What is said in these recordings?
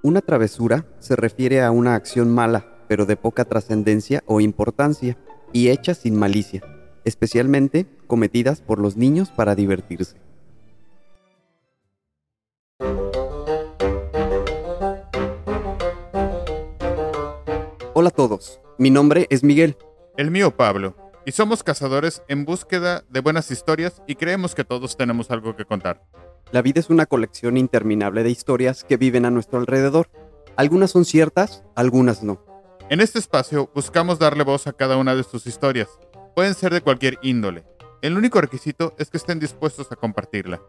Una travesura se refiere a una acción mala, pero de poca trascendencia o importancia, y hecha sin malicia, especialmente cometidas por los niños para divertirse. Hola a todos, mi nombre es Miguel. El mío Pablo, y somos cazadores en búsqueda de buenas historias y creemos que todos tenemos algo que contar. La vida es una colección interminable de historias que viven a nuestro alrededor. Algunas son ciertas, algunas no. En este espacio buscamos darle voz a cada una de sus historias. Pueden ser de cualquier índole. El único requisito es que estén dispuestos a compartirla.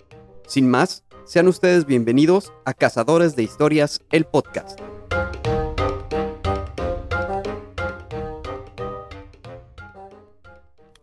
Sin más, sean ustedes bienvenidos a Cazadores de Historias, el podcast.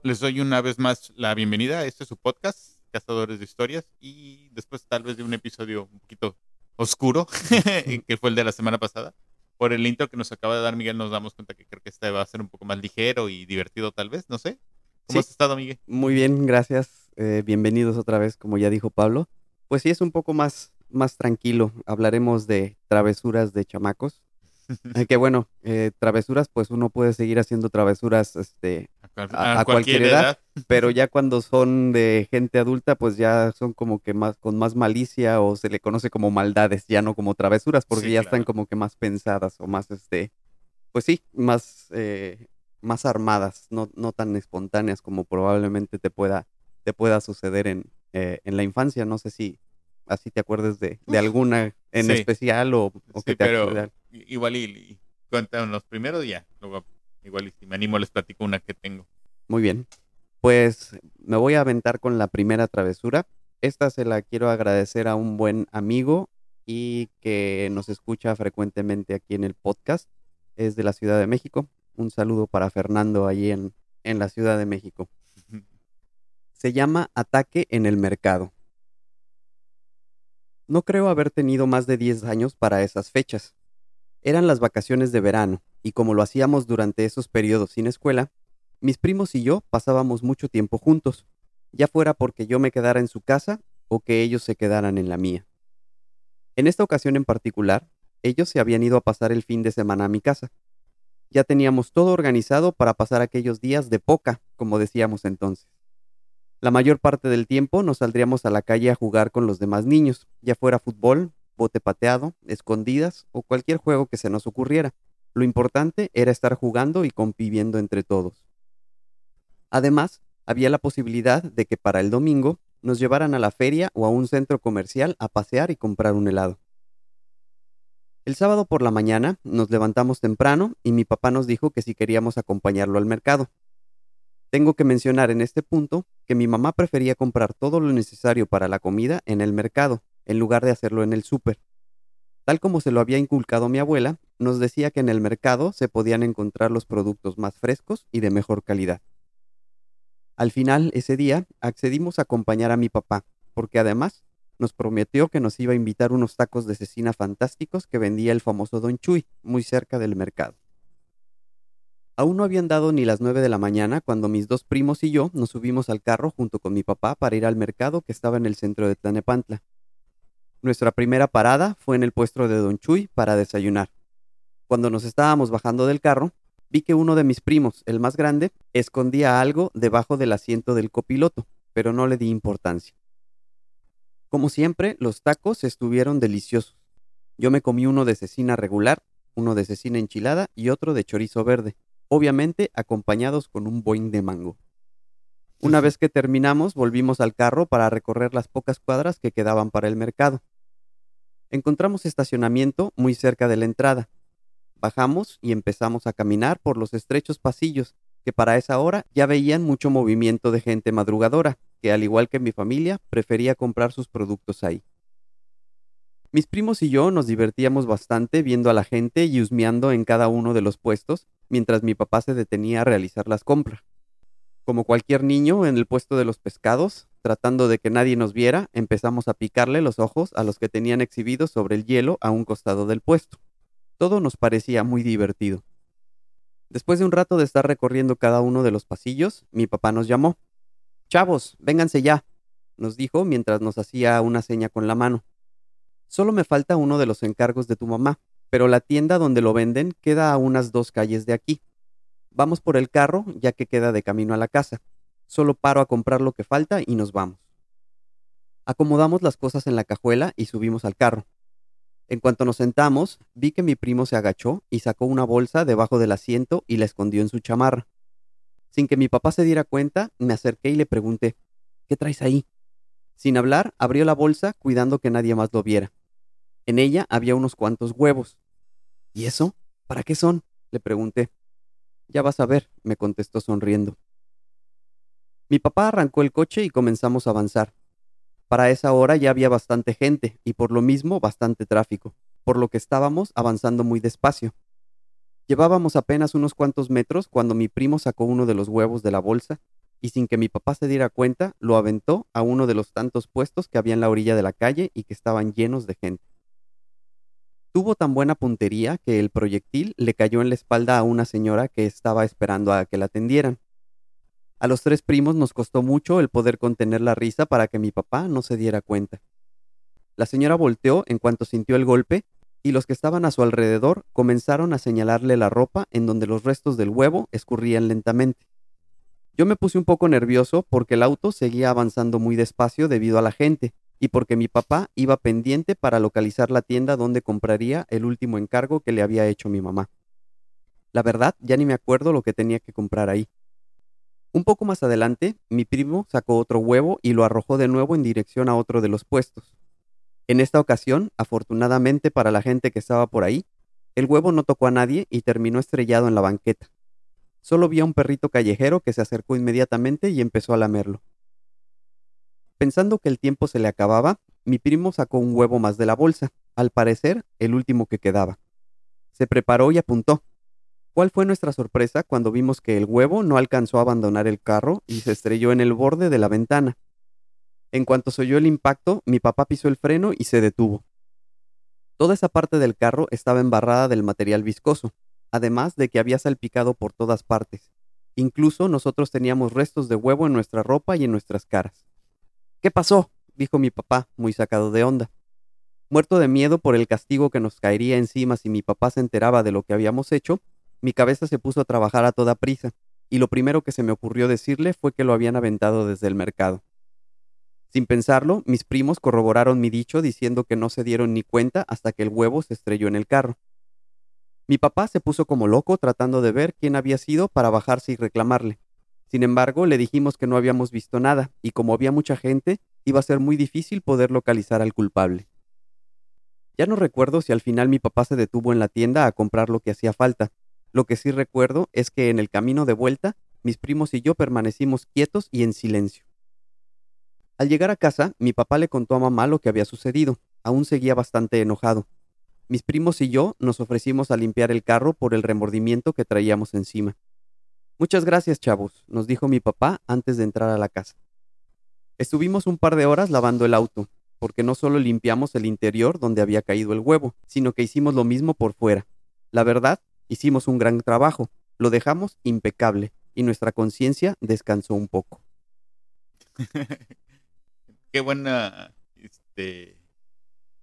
Les doy una vez más la bienvenida a este su podcast, Cazadores de Historias, y después tal vez de un episodio un poquito oscuro, que fue el de la semana pasada. Por el intro que nos acaba de dar Miguel nos damos cuenta que creo que este va a ser un poco más ligero y divertido tal vez, no sé. ¿Cómo Sí. has estado, Miguel? Muy bien, gracias. Eh, bienvenidos otra vez, como ya dijo Pablo. Pues sí, es un poco más, más tranquilo. Hablaremos de travesuras de chamacos. Eh, que bueno, eh, travesuras, pues uno puede seguir haciendo travesuras, este, A, cual- A- a a cualquier edad. edad. pero ya cuando son de gente adulta, pues ya son como que más, con más malicia o se le conoce como maldades, ya no como travesuras, porque Sí, ya están como que más pensadas o más, este, pues sí, más, eh, más armadas, no, no tan espontáneas como probablemente te pueda, te pueda suceder en, eh, en la infancia. No sé si así te acuerdes de, de alguna en sí. especial o, o Sí, que te pero igual y, y cuéntanos primero y ya. Luego, igual y si me animo les platico una que tengo. Muy bien. Pues me voy a aventar con la primera travesura. Esta se la quiero agradecer a un buen amigo y que nos escucha frecuentemente aquí en el podcast. Es de la Ciudad de México. Un saludo para Fernando allí en, en la Ciudad de México. Se llama Ataque en el Mercado. No creo haber tenido más de 10 años para esas fechas. Eran las vacaciones de verano, y como lo hacíamos durante esos periodos sin escuela, mis primos y yo pasábamos mucho tiempo juntos, ya fuera porque yo me quedara en su casa o que ellos se quedaran en la mía. En esta ocasión en particular, ellos se habían ido a pasar el fin de semana a mi casa. Ya teníamos todo organizado para pasar aquellos días de poca, como decíamos entonces. La mayor parte del tiempo nos saldríamos a la calle a jugar con los demás niños, ya fuera fútbol, bote pateado, escondidas o cualquier juego que se nos ocurriera. Lo importante era estar jugando y conviviendo entre todos. Además, había la posibilidad de que para el domingo nos llevaran a la feria o a un centro comercial a pasear y comprar un helado. El sábado por la mañana nos levantamos temprano y mi papá nos dijo que si queríamos acompañarlo al mercado. Tengo que mencionar en este punto que mi mamá prefería comprar todo lo necesario para la comida en el mercado, en lugar de hacerlo en el súper. Tal como se lo había inculcado mi abuela, nos decía que en el mercado se podían encontrar los productos más frescos y de mejor calidad. Al final, ese día, accedimos a acompañar a mi papá, porque además nos prometió que nos iba a invitar unos tacos de cecina fantásticos que vendía el famoso Don Chuy, muy cerca del mercado. Aún no habían dado ni las nueve de la mañana cuando mis dos primos y yo nos subimos al carro junto con mi papá para ir al mercado que estaba en el centro de Tlanepantla. Nuestra primera parada fue en el puesto de Don Chuy para desayunar. Cuando nos estábamos bajando del carro, vi que uno de mis primos, el más grande, escondía algo debajo del asiento del copiloto, pero no le di importancia. Como siempre, los tacos estuvieron deliciosos. Yo me comí uno de cecina regular, uno de cecina enchilada y otro de chorizo verde, obviamente acompañados con un boing de mango. Una vez que terminamos, volvimos al carro para recorrer las pocas cuadras que quedaban para el mercado. Encontramos estacionamiento muy cerca de la entrada. Bajamos y empezamos a caminar por los estrechos pasillos, que para esa hora ya veían mucho movimiento de gente madrugadora, que al igual que mi familia, prefería comprar sus productos ahí. Mis primos y yo nos divertíamos bastante viendo a la gente y husmeando en cada uno de los puestos, mientras mi papá se detenía a realizar las compras. Como cualquier niño en el puesto de los pescados, tratando de que nadie nos viera, empezamos a picarle los ojos a los que tenían exhibidos sobre el hielo a un costado del puesto. Todo nos parecía muy divertido. Después de un rato de estar recorriendo cada uno de los pasillos, mi papá nos llamó. Chavos, vénganse ya, nos dijo mientras nos hacía una seña con la mano. Solo me falta uno de los encargos de tu mamá, pero la tienda donde lo venden queda a unas dos calles de aquí. Vamos por el carro, ya que queda de camino a la casa. Solo paro a comprar lo que falta y nos vamos. Acomodamos las cosas en la cajuela y subimos al carro. En cuanto nos sentamos, vi que mi primo se agachó y sacó una bolsa debajo del asiento y la escondió en su chamarra. Sin que mi papá se diera cuenta, me acerqué y le pregunté, ¿qué traes ahí? Sin hablar, abrió la bolsa cuidando que nadie más lo viera. En ella había unos cuantos huevos. ¿Y eso? ¿Para qué son? le pregunté. Ya vas a ver, me contestó sonriendo. Mi papá arrancó el coche y comenzamos a avanzar. Para esa hora ya había bastante gente y por lo mismo bastante tráfico, por lo que estábamos avanzando muy despacio. Llevábamos apenas unos cuantos metros cuando mi primo sacó uno de los huevos de la bolsa y sin que mi papá se diera cuenta, lo aventó a uno de los tantos puestos que había en la orilla de la calle y que estaban llenos de gente. Tuvo tan buena puntería que el proyectil le cayó en la espalda a una señora que estaba esperando a que la atendieran. A los tres primos nos costó mucho el poder contener la risa para que mi papá no se diera cuenta. La señora volteó en cuanto sintió el golpe y los que estaban a su alrededor comenzaron a señalarle la ropa en donde los restos del huevo escurrían lentamente. Yo me puse un poco nervioso porque el auto seguía avanzando muy despacio debido a la gente y porque mi papá iba pendiente para localizar la tienda donde compraría el último encargo que le había hecho mi mamá. La verdad, ya ni me acuerdo lo que tenía que comprar ahí. Un poco más adelante, mi primo sacó otro huevo y lo arrojó de nuevo en dirección a otro de los puestos. En esta ocasión, afortunadamente para la gente que estaba por ahí, el huevo no tocó a nadie y terminó estrellado en la banqueta. Solo vi a un perrito callejero que se acercó inmediatamente y empezó a lamerlo. Pensando que el tiempo se le acababa, mi primo sacó un huevo más de la bolsa, al parecer el último que quedaba. Se preparó y apuntó. ¿Cuál fue nuestra sorpresa cuando vimos que el huevo no alcanzó a abandonar el carro y se estrelló en el borde de la ventana? En cuanto se oyó el impacto, mi papá pisó el freno y se detuvo. Toda esa parte del carro estaba embarrada del material viscoso, además de que había salpicado por todas partes. Incluso nosotros teníamos restos de huevo en nuestra ropa y en nuestras caras. ¿Qué pasó? dijo mi papá, muy sacado de onda. Muerto de miedo por el castigo que nos caería encima si mi papá se enteraba de lo que habíamos hecho, mi cabeza se puso a trabajar a toda prisa, y lo primero que se me ocurrió decirle fue que lo habían aventado desde el mercado. Sin pensarlo, mis primos corroboraron mi dicho diciendo que no se dieron ni cuenta hasta que el huevo se estrelló en el carro. Mi papá se puso como loco tratando de ver quién había sido para bajarse y reclamarle. Sin embargo, le dijimos que no habíamos visto nada, y como había mucha gente, iba a ser muy difícil poder localizar al culpable. Ya no recuerdo si al final mi papá se detuvo en la tienda a comprar lo que hacía falta, lo que sí recuerdo es que en el camino de vuelta, mis primos y yo permanecimos quietos y en silencio. Al llegar a casa, mi papá le contó a mamá lo que había sucedido. Aún seguía bastante enojado. Mis primos y yo nos ofrecimos a limpiar el carro por el remordimiento que traíamos encima. Muchas gracias, chavos, nos dijo mi papá antes de entrar a la casa. Estuvimos un par de horas lavando el auto, porque no solo limpiamos el interior donde había caído el huevo, sino que hicimos lo mismo por fuera. La verdad Hicimos un gran trabajo, lo dejamos impecable y nuestra conciencia descansó un poco. Qué buena este,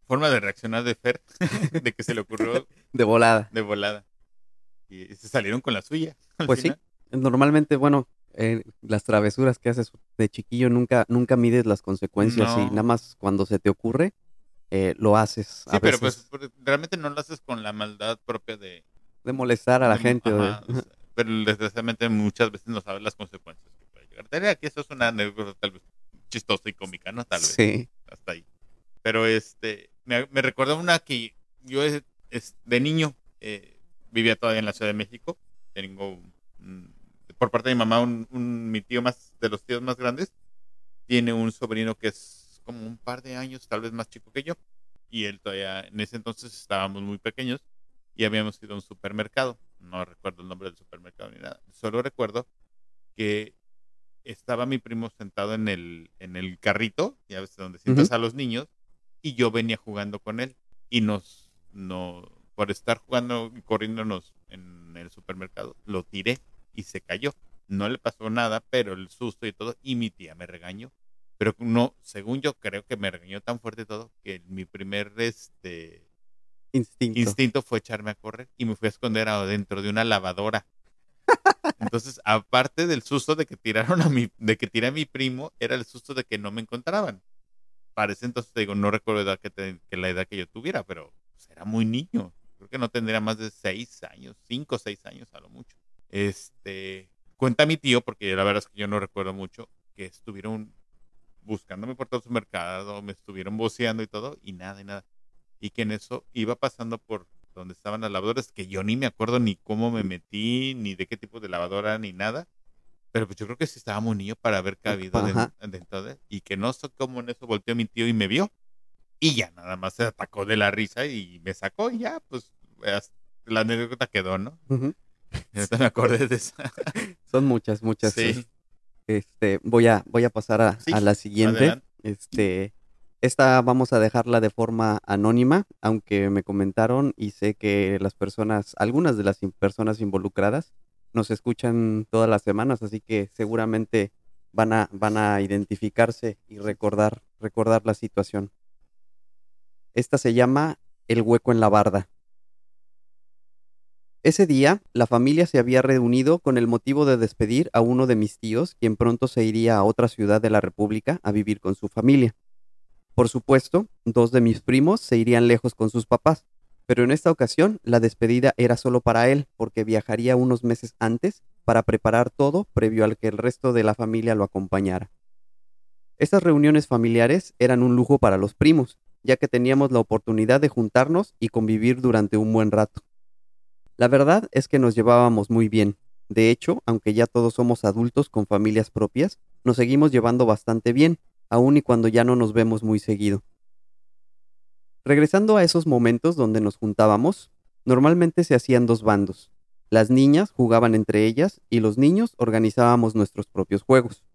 forma de reaccionar de Fer, de que se le ocurrió. de volada. De volada. Y se salieron con la suya. Pues sí. Normalmente, bueno, eh, las travesuras que haces de chiquillo nunca, nunca mides las consecuencias y nada más cuando se te ocurre, eh, lo haces. Sí, pero pues realmente no lo haces con la maldad propia de, de molestar a la gente. pero desgraciadamente muchas veces no sabes las consecuencias que puede llegar. Aquí eso es una anécdota tal vez chistosa y cómica, ¿no? Tal vez. Sí. Hasta ahí. Pero este, me, me recuerda una que yo es, de niño eh, vivía todavía en la Ciudad de México. Tengo, por parte de mi mamá, un, mi tío más, de los tíos más grandes, tiene un sobrino que es como un par de años, tal vez más chico que yo. Y él todavía, en ese entonces estábamos muy pequeños y habíamos ido a un supermercado. No recuerdo el nombre del supermercado ni nada. Solo recuerdo que estaba mi primo sentado en el, en el carrito, ya ves, donde sientas a los niños, y yo venía jugando con él. Y nos, no, por estar jugando y corriéndonos en el supermercado, lo tiré y se cayó. No le pasó nada, pero el susto y todo, y mi tía me regañó. Pero no, según yo creo que me regañó tan fuerte todo que mi primer este Instinto. instinto fue echarme a correr y me fui a esconder adentro de una lavadora. Entonces, aparte del susto de que tiraron a mi, de que tiré a mi primo, era el susto de que no me encontraban. Parece entonces, te digo, no recuerdo edad que, te- que la edad que yo tuviera, pero pues, era muy niño. Creo que no tendría más de seis años, cinco o seis años a lo mucho. Este, cuenta mi tío, porque la verdad es que yo no recuerdo mucho, que estuvieron buscándome por todo su mercado, me estuvieron voceando y todo, y nada, y nada. Y que en eso iba pasando por donde estaban las lavadoras, que yo ni me acuerdo ni cómo me metí, ni de qué tipo de lavadora, ni nada. Pero pues yo creo que sí estaba muy niño para haber cabido dentro de... Y que no sé cómo en eso volteó mi tío y me vio. Y ya nada más se atacó de la risa y me sacó y ya, pues la anécdota quedó, ¿no? Y ahorita me acordé de esa. Son muchas, muchas. Sí. Este, voy a, voy a pasar a, Sí, a la siguiente. adelante. Este, esta vamos a dejarla de forma anónima, aunque me comentaron y sé que las personas, algunas de las personas involucradas, nos escuchan todas las semanas, así que seguramente van a, van a identificarse y recordar, recordar la situación. Esta se llama El hueco en la barda. Ese día, la familia se había reunido con el motivo de despedir a uno de mis tíos, quien pronto se iría a otra ciudad de la República a vivir con su familia. Por supuesto, dos de mis primos se irían lejos con sus papás, pero en esta ocasión la despedida era solo para él, porque viajaría unos meses antes para preparar todo previo al que el resto de la familia lo acompañara. Estas reuniones familiares eran un lujo para los primos, ya que teníamos la oportunidad de juntarnos y convivir durante un buen rato. La verdad es que nos llevábamos muy bien. De hecho, aunque ya todos somos adultos con familias propias, nos seguimos llevando bastante bien, aun y cuando ya no nos vemos muy seguido. Regresando a esos momentos donde nos juntábamos, normalmente se hacían dos bandos. Las niñas jugaban entre ellas y los niños organizábamos nuestros propios juegos.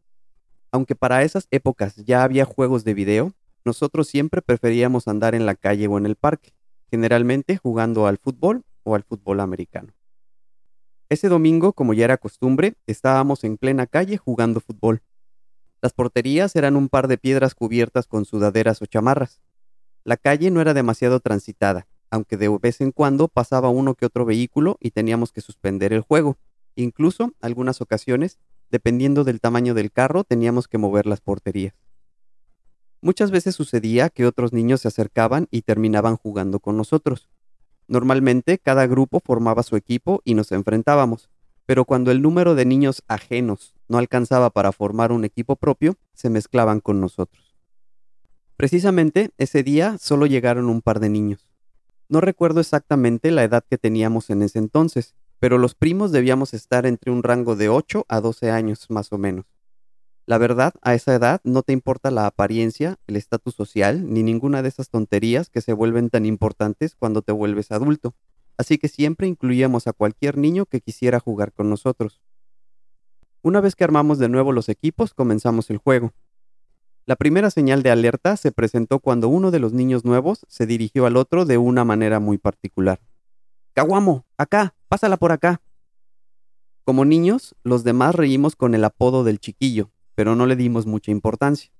Aunque para esas épocas ya había juegos de video, nosotros siempre preferíamos andar en la calle o en el parque, generalmente jugando al fútbol o al fútbol americano. Ese domingo, como ya era costumbre, estábamos en plena calle jugando fútbol. Las porterías eran un par de piedras cubiertas con sudaderas o chamarras. La calle no era demasiado transitada, aunque de vez en cuando pasaba uno que otro vehículo y teníamos que suspender el juego. Incluso, algunas ocasiones, dependiendo del tamaño del carro, teníamos que mover las porterías. Muchas veces sucedía que otros niños se acercaban y terminaban jugando con nosotros. Normalmente cada grupo formaba su equipo y nos enfrentábamos, pero cuando el número de niños ajenos no alcanzaba para formar un equipo propio, se mezclaban con nosotros. Precisamente ese día solo llegaron un par de niños. No recuerdo exactamente la edad que teníamos en ese entonces, pero los primos debíamos estar entre un rango de 8 a 12 años más o menos. La verdad, a esa edad no te importa la apariencia, el estatus social, ni ninguna de esas tonterías que se vuelven tan importantes cuando te vuelves adulto, así que siempre incluíamos a cualquier niño que quisiera jugar con nosotros. Una vez que armamos de nuevo los equipos, comenzamos el juego. La primera señal de alerta se presentó cuando uno de los niños nuevos se dirigió al otro de una manera muy particular. Caguamo, acá, pásala por acá. Como niños, los demás reímos con el apodo del chiquillo, pero no le dimos mucha importancia.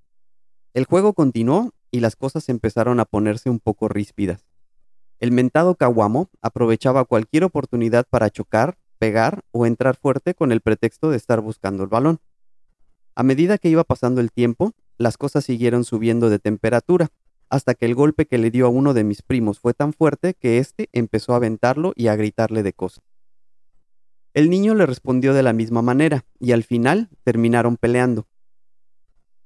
El juego continuó y las cosas empezaron a ponerse un poco ríspidas. El mentado Caguamo aprovechaba cualquier oportunidad para chocar, pegar o entrar fuerte con el pretexto de estar buscando el balón. A medida que iba pasando el tiempo, las cosas siguieron subiendo de temperatura, hasta que el golpe que le dio a uno de mis primos fue tan fuerte que éste empezó a aventarlo y a gritarle de cosas. El niño le respondió de la misma manera, y al final terminaron peleando.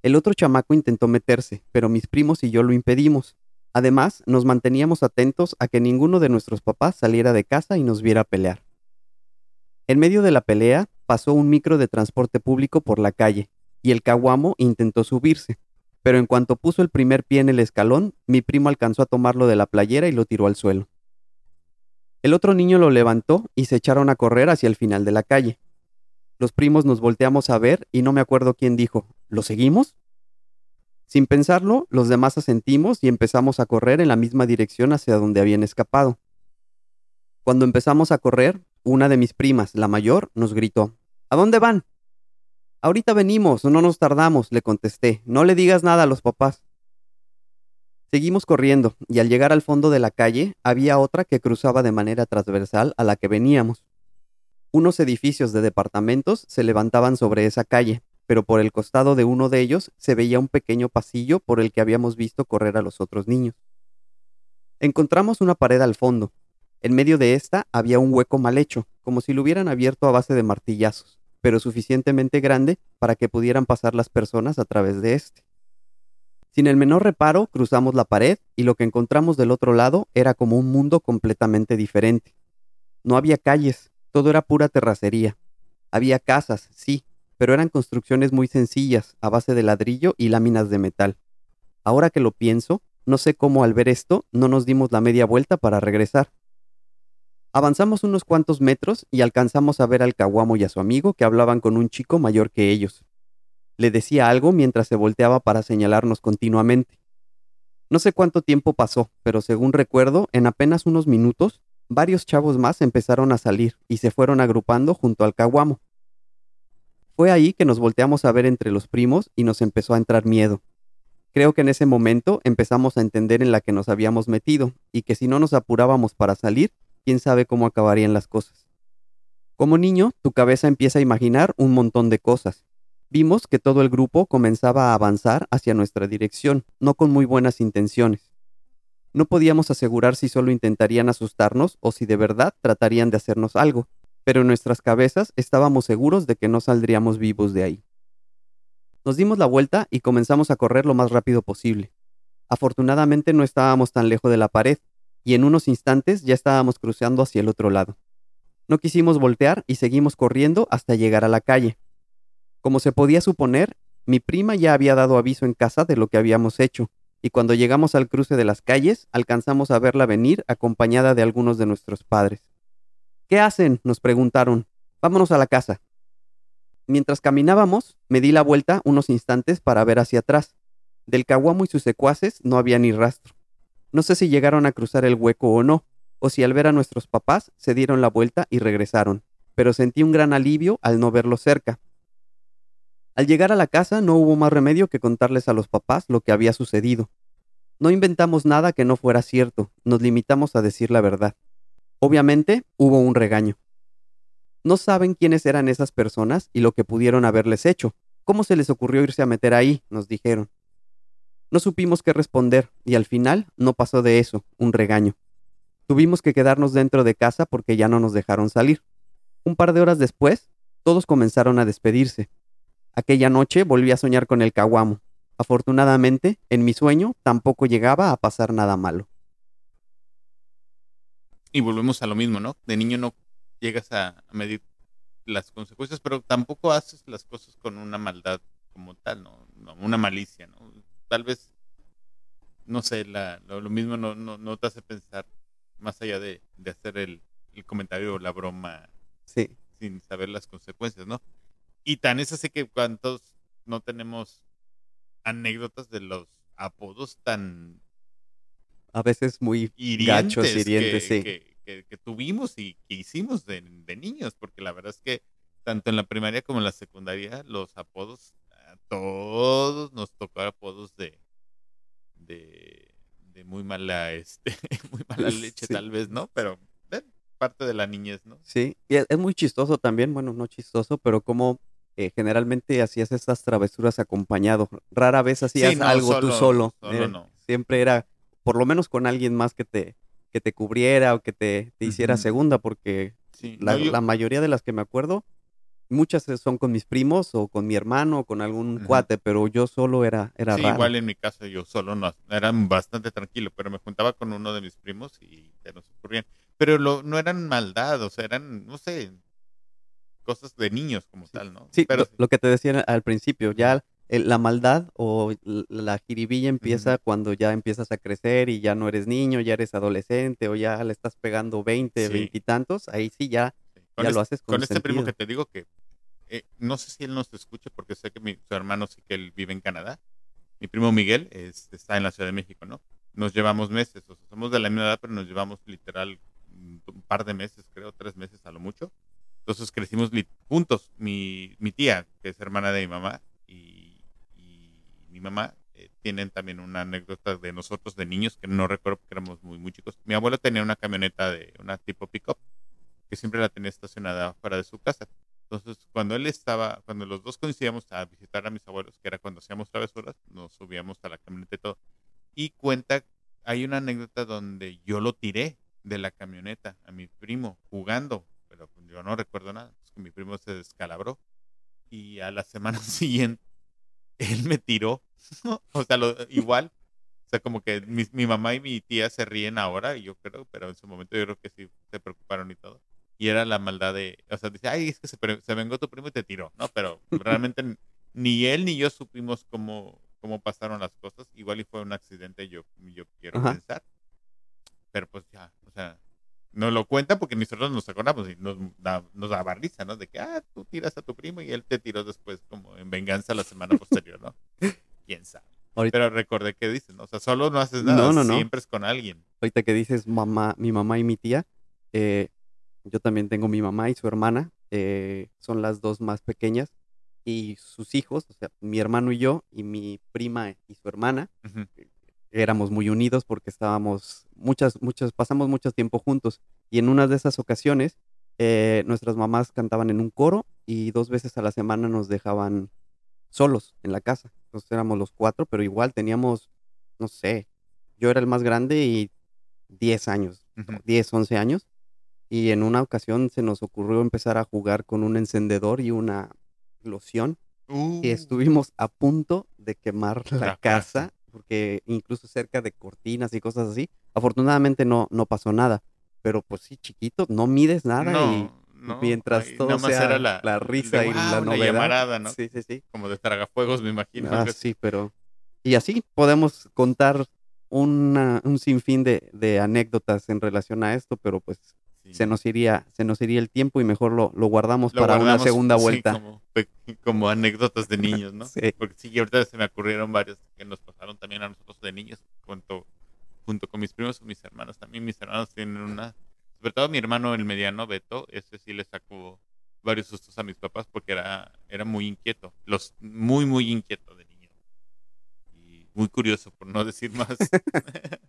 El otro chamaco intentó meterse, pero mis primos y yo lo impedimos. Además, nos manteníamos atentos a que ninguno de nuestros papás saliera de casa y nos viera pelear. En medio de la pelea, pasó un micro de transporte público por la calle, y el caguamo intentó subirse, pero en cuanto puso el primer pie en el escalón, mi primo alcanzó a tomarlo de la playera y lo tiró al suelo. El otro niño lo levantó y se echaron a correr hacia el final de la calle. Los primos nos volteamos a ver y no me acuerdo quién dijo, ¿lo seguimos? Sin pensarlo, los demás asentimos y empezamos a correr en la misma dirección hacia donde habían escapado. Cuando empezamos a correr, una de mis primas, la mayor, nos gritó, ¿A dónde van? Ahorita venimos, no nos tardamos, le contesté. No le digas nada a los papás. Seguimos corriendo, y al llegar al fondo de la calle había otra que cruzaba de manera transversal a la que veníamos. Unos edificios de departamentos se levantaban sobre esa calle, pero por el costado de uno de ellos se veía un pequeño pasillo por el que habíamos visto correr a los otros niños. Encontramos una pared al fondo. En medio de esta había un hueco mal hecho, como si lo hubieran abierto a base de martillazos pero suficientemente grande para que pudieran pasar las personas a través de este. Sin el menor reparo, cruzamos la pared y lo que encontramos del otro lado era como un mundo completamente diferente. No había calles, todo era pura terracería. Había casas, sí, pero eran construcciones muy sencillas, a base de ladrillo y láminas de metal. Ahora que lo pienso, no sé cómo al ver esto no nos dimos la media vuelta para regresar. Avanzamos unos cuantos metros y alcanzamos a ver al caguamo y a su amigo que hablaban con un chico mayor que ellos. Le decía algo mientras se volteaba para señalarnos continuamente. No sé cuánto tiempo pasó, pero según recuerdo, en apenas unos minutos, varios chavos más empezaron a salir y se fueron agrupando junto al caguamo. Fue ahí que nos volteamos a ver entre los primos y nos empezó a entrar miedo. Creo que en ese momento empezamos a entender en la que nos habíamos metido y que si no nos apurábamos para salir, quién sabe cómo acabarían las cosas. Como niño, tu cabeza empieza a imaginar un montón de cosas. Vimos que todo el grupo comenzaba a avanzar hacia nuestra dirección, no con muy buenas intenciones. No podíamos asegurar si solo intentarían asustarnos o si de verdad tratarían de hacernos algo, pero en nuestras cabezas estábamos seguros de que no saldríamos vivos de ahí. Nos dimos la vuelta y comenzamos a correr lo más rápido posible. Afortunadamente no estábamos tan lejos de la pared, y en unos instantes ya estábamos cruzando hacia el otro lado. No quisimos voltear y seguimos corriendo hasta llegar a la calle. Como se podía suponer, mi prima ya había dado aviso en casa de lo que habíamos hecho, y cuando llegamos al cruce de las calles alcanzamos a verla venir acompañada de algunos de nuestros padres. ¿Qué hacen? nos preguntaron. Vámonos a la casa. Mientras caminábamos, me di la vuelta unos instantes para ver hacia atrás. Del caguamo y sus secuaces no había ni rastro. No sé si llegaron a cruzar el hueco o no, o si al ver a nuestros papás se dieron la vuelta y regresaron, pero sentí un gran alivio al no verlos cerca. Al llegar a la casa no hubo más remedio que contarles a los papás lo que había sucedido. No inventamos nada que no fuera cierto, nos limitamos a decir la verdad. Obviamente hubo un regaño. No saben quiénes eran esas personas y lo que pudieron haberles hecho. ¿Cómo se les ocurrió irse a meter ahí? nos dijeron. No supimos qué responder y al final no pasó de eso, un regaño. Tuvimos que quedarnos dentro de casa porque ya no nos dejaron salir. Un par de horas después, todos comenzaron a despedirse. Aquella noche volví a soñar con el caguamo. Afortunadamente, en mi sueño tampoco llegaba a pasar nada malo. Y volvemos a lo mismo, ¿no? De niño no llegas a medir las consecuencias, pero tampoco haces las cosas con una maldad como tal, ¿no? una malicia, ¿no? Tal vez, no sé, la, lo, mismo no, no, no, te hace pensar más allá de, de hacer el, el, comentario o la broma sí. sin saber las consecuencias, ¿no? Y tan es así que cuantos no tenemos anécdotas de los apodos tan a veces muy gachos, hirientes, que, sí. Que, que, tuvimos y que hicimos de, de, niños, porque la verdad es que tanto en la primaria como en la secundaria los apodos todos nos tocó apodos de, de, de muy mala, este, muy mala leche, tal vez, ¿no? Pero parte de la niñez, ¿no? Sí, y es muy chistoso también, bueno, no chistoso, pero como eh, generalmente hacías estas travesuras acompañado. Rara vez hacías algo tú solo. Eh, siempre era, por lo menos con alguien más que te, que te cubriera o que te, te hiciera segunda, porque la, la, mayoría de las que me acuerdo muchas son con mis primos o con mi hermano o con algún cuate, pero yo solo era, era sí, igual en mi caso yo solo no, era bastante tranquilo, pero me juntaba con uno de mis primos y se nos ocurrían. Pero lo, no eran maldad, o sea, eran, no sé, cosas de niños como tal, ¿no? Sí, pero, lo, que te decía al principio, ya la maldad o la jiribilla empieza cuando ya empiezas a crecer y ya no eres niño, ya eres adolescente o ya le estás pegando 20, veintitantos, ahí sí ya, ya lo haces con, con este primo que te digo que eh, no sé si él nos escucha porque sé que mi, su hermano sí que él vive en Canadá. Mi primo Miguel está en la Ciudad de México, ¿no? Nos llevamos meses, o sea, somos de la misma edad, pero nos llevamos literal un par de meses, creo, tres meses a lo mucho. Entonces crecimos juntos. Mi, mi, tía, que es hermana de mi mamá, y, mi mamá eh, tienen también una anécdota de nosotros de niños que no recuerdo porque éramos muy, muy chicos. Mi abuelo tenía una camioneta de una tipo pick-up que siempre la tenía estacionada fuera de su casa. Entonces, cuando él estaba, cuando los dos coincidíamos a visitar a mis abuelos, que era cuando hacíamos travesuras, nos subíamos a la camioneta y todo. Y cuenta, hay una anécdota donde yo lo tiré de la camioneta a mi primo jugando, pero yo no recuerdo nada. Es que mi primo se descalabró y a la semana siguiente él me tiró. o sea, lo, igual. O sea, como que mi, mi, mamá y mi tía se ríen ahora, y yo creo, pero en su momento yo creo que sí se preocuparon y todo. Y era la maldad de, o sea, dice, ay, es que se, se vengó tu primo y te tiró, ¿no? Pero realmente ni él ni yo supimos cómo, cómo pasaron las cosas. Igual y fue un accidente, yo, yo quiero pensar. Pero pues ya, o sea, no lo cuenta porque nosotros nos acordamos y nos da, nos daba risa, ¿no? De que, ah, tú tiras a tu primo y él te tiró después como en venganza la semana posterior, ¿no? ¿Quién sabe? Pero recordé que dices, ¿no? O sea, solo no haces nada, no, no, no. siempre es con alguien. Ahorita que dices mamá, mi mamá y mi tía, eh, yo también tengo mi mamá y su hermana, eh, son las dos más pequeñas y sus hijos, o sea, mi hermano y yo y mi prima y su hermana, éramos muy unidos porque estábamos muchas, muchas, pasamos mucho tiempo juntos y en una de esas ocasiones eh, nuestras mamás cantaban en un coro y dos veces a la semana nos dejaban solos en la casa. Entonces éramos los cuatro, pero igual teníamos, no sé, yo era el más grande y 10 años, 10, 11 años. Y en una ocasión se nos ocurrió empezar a jugar con un encendedor y una loción. Y uh. estuvimos a punto de quemar la, casa, porque incluso cerca de cortinas y cosas así. Afortunadamente no, no pasó nada. Pero pues sí, chiquito, no mides nada y mientras todo sea la, risa y la novedad. ¿no? Sí, sí, sí. Como de tragafuegos, me imagino. Ah, sí, pero... Y así podemos contar una, un sinfín de, de anécdotas en relación a esto, pero pues se nos iría, se nos iría el tiempo y mejor lo, lo guardamos para una segunda vuelta. como, anécdotas de niños, ¿no? Porque sí, ahorita se me ocurrieron varios que nos pasaron también a nosotros de niños, junto, junto con mis primos o mis hermanos. También mis hermanos tienen una, sobre todo mi hermano el mediano, Beto, ese sí le sacó varios sustos a mis papás porque era, era muy inquieto, los muy, muy inquieto de niño. Y muy curioso, por no decir más.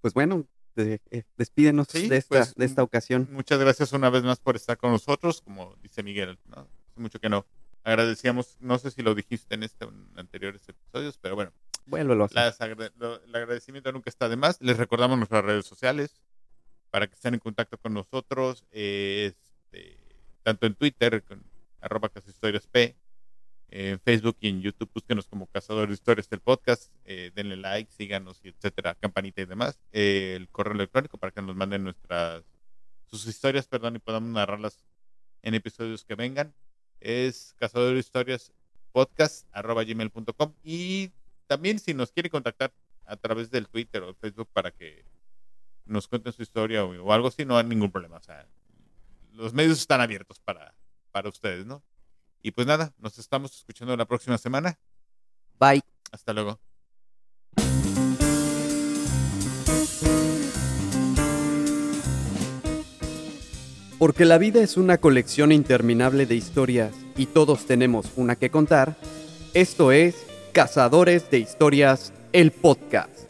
pues bueno, eh, despídenos de, esta, pues, de esta ocasión. Muchas gracias una vez más por estar con nosotros, como dice Miguel, ¿no? Hace mucho que no. Agradecíamos, no sé si lo dijiste en este en anteriores episodios, pero bueno. Vuélvelo a el agradecimiento nunca está de más. Les recordamos nuestras redes sociales para que estén en contacto con nosotros, este, tanto en Twitter, con arroba historias P, en Facebook y en YouTube, búsquenos como Cazador de Historias del podcast, eh, denle like, síganos, etcétera, campanita y demás. Eh, el correo electrónico para que nos manden nuestras, sus historias, perdón, y podamos narrarlas en episodios que vengan. Es Cazador de Historias podcast arroba gmail.com y también si nos quiere contactar a través del Twitter o Facebook para que nos cuenten su historia o, algo así, no hay ningún problema. O sea, los medios están abiertos para, para ustedes, ¿no? Y pues nada, nos estamos escuchando la próxima semana. Bye. Hasta luego. Porque la vida es una colección interminable de historias y todos tenemos una que contar, esto es Cazadores de Historias, el podcast.